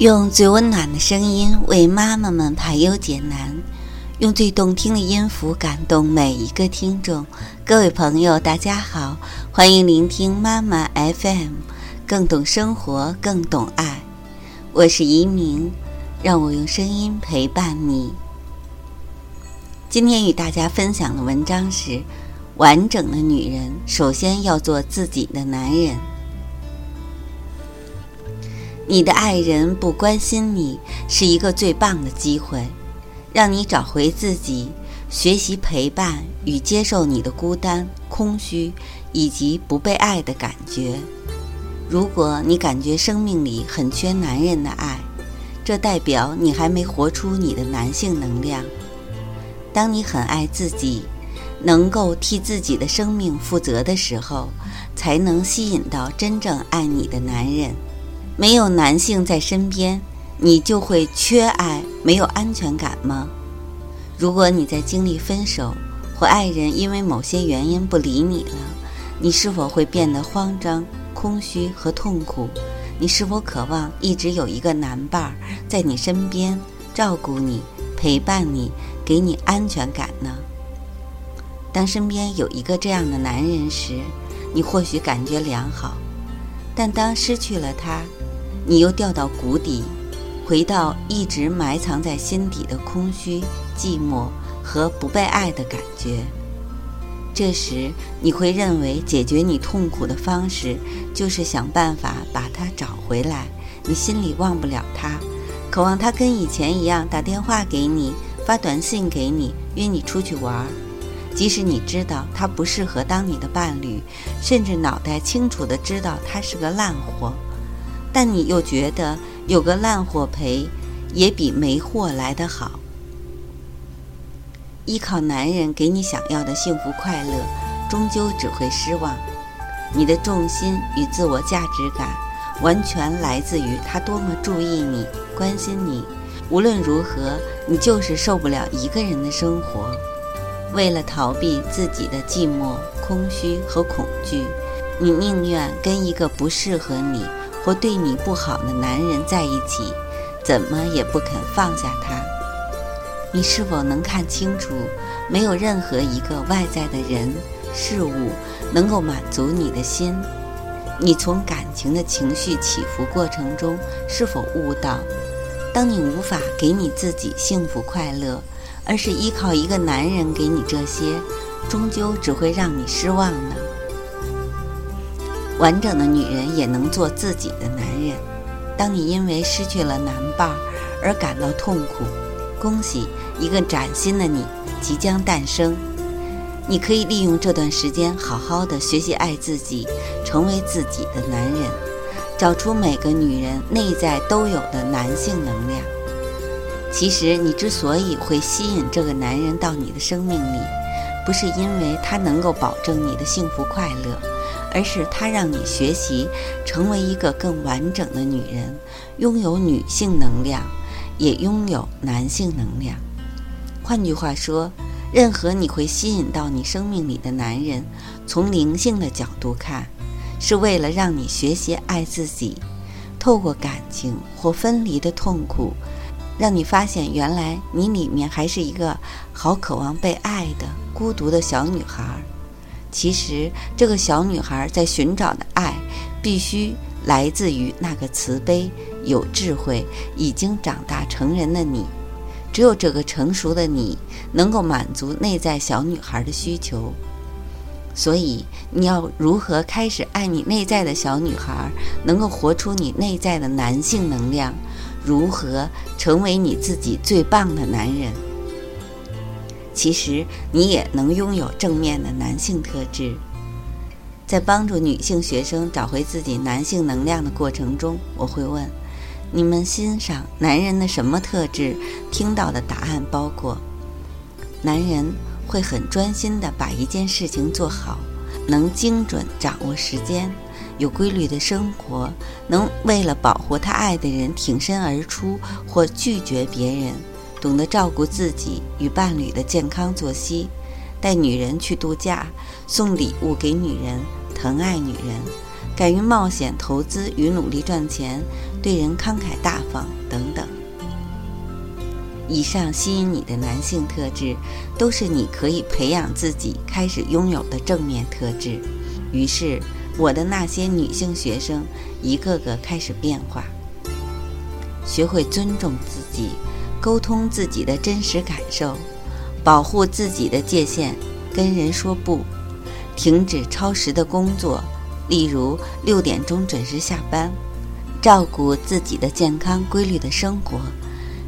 用最温暖的声音为妈妈们排忧解难，用最动听的音符感动每一个听众。各位朋友，大家好，欢迎聆听妈妈 FM，更懂生活，更懂爱。我是移民，让我用声音陪伴你。今天与大家分享的文章是：完整的女人首先要做自己的男人。你的爱人不关心你，是一个最棒的机会，让你找回自己，学习陪伴与接受你的孤单、空虚以及不被爱的感觉。如果你感觉生命里很缺男人的爱，这代表你还没活出你的男性能量。当你很爱自己，能够替自己的生命负责的时候，才能吸引到真正爱你的男人。没有男性在身边，你就会缺爱、没有安全感吗？如果你在经历分手，或爱人因为某些原因不理你了，你是否会变得慌张、空虚和痛苦？你是否渴望一直有一个男伴儿在你身边，照顾你、陪伴你、给你安全感呢？当身边有一个这样的男人时，你或许感觉良好，但当失去了他，你又掉到谷底，回到一直埋藏在心底的空虚、寂寞和不被爱的感觉。这时，你会认为解决你痛苦的方式就是想办法把他找回来。你心里忘不了他，渴望他跟以前一样打电话给你、发短信给你、约你出去玩。即使你知道他不适合当你的伴侣，甚至脑袋清楚地知道他是个烂货。但你又觉得有个烂货陪，也比没货来得好。依靠男人给你想要的幸福快乐，终究只会失望。你的重心与自我价值感，完全来自于他多么注意你、关心你。无论如何，你就是受不了一个人的生活。为了逃避自己的寂寞、空虚和恐惧，你宁愿跟一个不适合你。或对你不好的男人在一起，怎么也不肯放下他。你是否能看清楚，没有任何一个外在的人事物能够满足你的心？你从感情的情绪起伏过程中是否悟到，当你无法给你自己幸福快乐，而是依靠一个男人给你这些，终究只会让你失望呢？完整的女人也能做自己的男人。当你因为失去了男伴而感到痛苦，恭喜一个崭新的你即将诞生。你可以利用这段时间好好的学习爱自己，成为自己的男人，找出每个女人内在都有的男性能量。其实你之所以会吸引这个男人到你的生命里，不是因为他能够保证你的幸福快乐。而是他让你学习成为一个更完整的女人，拥有女性能量，也拥有男性能量。换句话说，任何你会吸引到你生命里的男人，从灵性的角度看，是为了让你学习爱自己，透过感情或分离的痛苦，让你发现原来你里面还是一个好渴望被爱的孤独的小女孩。其实，这个小女孩在寻找的爱，必须来自于那个慈悲、有智慧、已经长大成人的你。只有这个成熟的你，能够满足内在小女孩的需求。所以，你要如何开始爱你内在的小女孩，能够活出你内在的男性能量？如何成为你自己最棒的男人？其实你也能拥有正面的男性特质。在帮助女性学生找回自己男性能量的过程中，我会问：你们欣赏男人的什么特质？听到的答案包括：男人会很专心地把一件事情做好，能精准掌握时间，有规律的生活，能为了保护他爱的人挺身而出或拒绝别人。懂得照顾自己与伴侣的健康作息，带女人去度假，送礼物给女人，疼爱女人，敢于冒险投资与努力赚钱，对人慷慨大方等等。以上吸引你的男性特质，都是你可以培养自己开始拥有的正面特质。于是，我的那些女性学生一个个开始变化，学会尊重自己，沟通自己的真实感受，保护自己的界限，跟人说不，停止超时的工作，例如六点钟准时下班，照顾自己的健康规律的生活。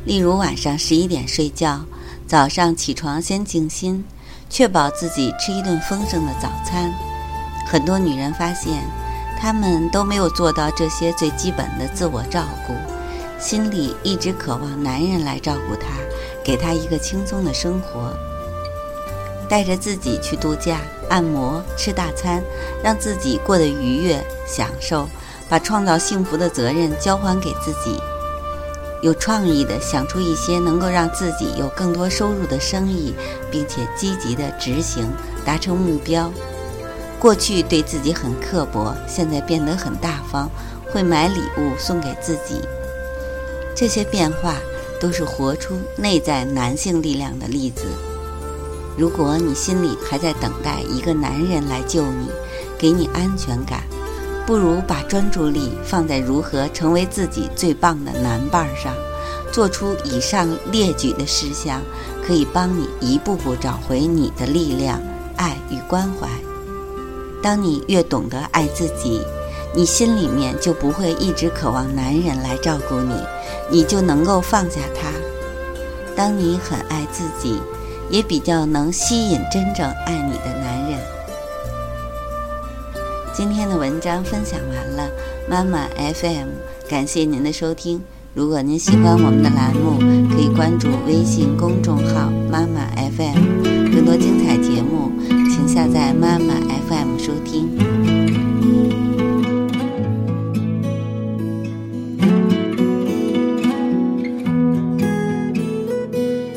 例如晚上十一点睡觉，早上起床先静心，确保自己吃一顿丰盛的早餐。很多女人发现，她们都没有做到这些最基本的自我照顾，心里一直渴望男人来照顾她，给她一个轻松的生活，带着自己去度假、按摩、吃大餐，让自己过得愉悦、享受，把创造幸福的责任交还给自己。有创意的想出一些能够让自己有更多收入的生意，并且积极的执行，达成目标。过去对自己很刻薄，现在变得很大方，会买礼物送给自己。这些变化都是活出内在男性力量的例子。如果你心里还在等待一个男人来救你，给你安全感。不如把专注力放在如何成为自己最棒的男伴上，做出以上列举的事项，可以帮你一步步找回你的力量、爱与关怀。当你越懂得爱自己，你心里面就不会一直渴望男人来照顾你，你就能够放下他。当你很爱自己，也比较能吸引真正爱你的男人。今天的文章分享完了，妈妈 FM，感谢您的收听。如果您喜欢我们的栏目，可以关注微信公众号妈妈 FM，更多精彩节目，请下载妈妈 FM 收听。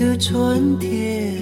的春天？